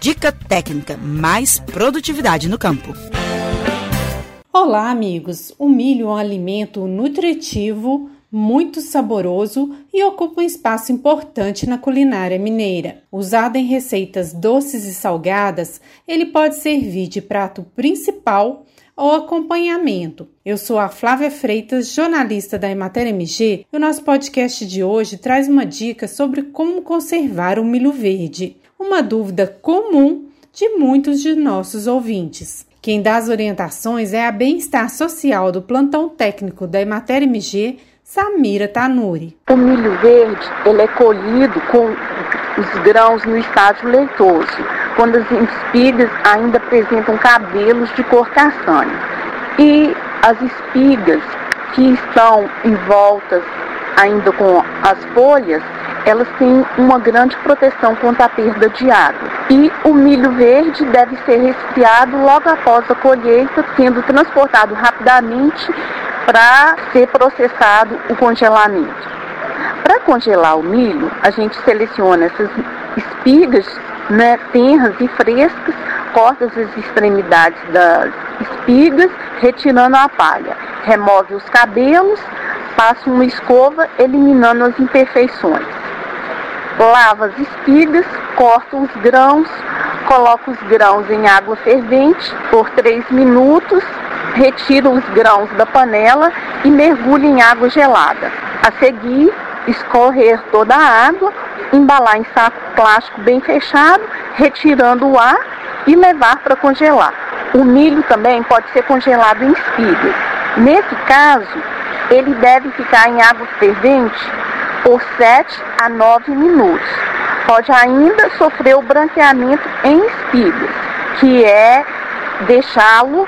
Dica técnica, mais produtividade no campo. Olá, amigos! O milho é um alimento nutritivo, muito saboroso e ocupa um espaço importante na culinária mineira. Usado em receitas doces e salgadas, ele pode servir de prato principal ou acompanhamento. Eu sou a Flávia Freitas, jornalista da Emater MG, e o nosso podcast de hoje traz uma dica sobre como conservar o milho verde, uma dúvida comum de muitos de nossos ouvintes. Quem dá as orientações é a Bem-Estar Social do Plantão Técnico da Emater MG, Samira Tanuri. O milho verde ele é colhido com os grãos no estágio leitoso, quando as espigas ainda apresentam cabelos de cor castanha. E as espigas que estão envoltas ainda com as folhas, elas têm uma grande proteção contra a perda de água. E o milho verde deve ser resfriado logo após a colheita, sendo transportado rapidamente para ser processado o congelamento. Para congelar o milho, a gente seleciona essas espigas né, tenras e frescas, corta as extremidades das espigas, retirando a palha. Remove os cabelos, passa uma escova, eliminando as imperfeições. Lava as espigas, corta os grãos, coloca os grãos em água fervente por 3 minutos, retira os grãos da panela e mergulha em água gelada. A seguir, escorrer toda a água, embalar em saco plástico bem fechado, retirando o ar e levar para congelar. O milho também pode ser congelado em espigas. Nesse caso, ele deve ficar em água fervente por 7 a 9 minutos. Pode ainda sofrer o branqueamento em espigas, que é deixá-lo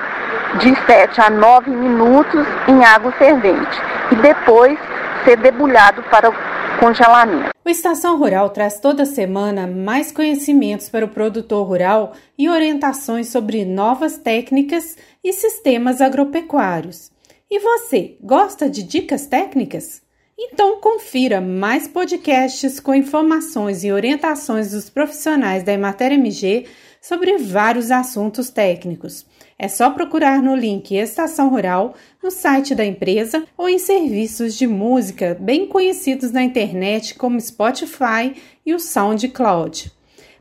de 7 a 9 minutos em água fervente e depois ser debulhado para o congelamento. O Estação Rural traz toda semana mais conhecimentos para o produtor rural e orientações sobre novas técnicas e sistemas agropecuários. E você, gosta de dicas técnicas? Então confira mais podcasts com informações e orientações dos profissionais da Emater MG sobre vários assuntos técnicos. É só procurar no link Estação Rural no site da empresa ou em serviços de música bem conhecidos na internet como Spotify e o SoundCloud.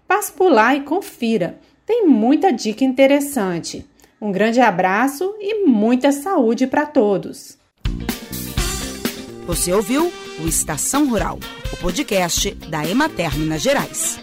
Passe por lá e confira. Tem muita dica interessante. Um grande abraço e muita saúde para todos. Você ouviu o Estação Rural, o podcast da Emater Minas Gerais.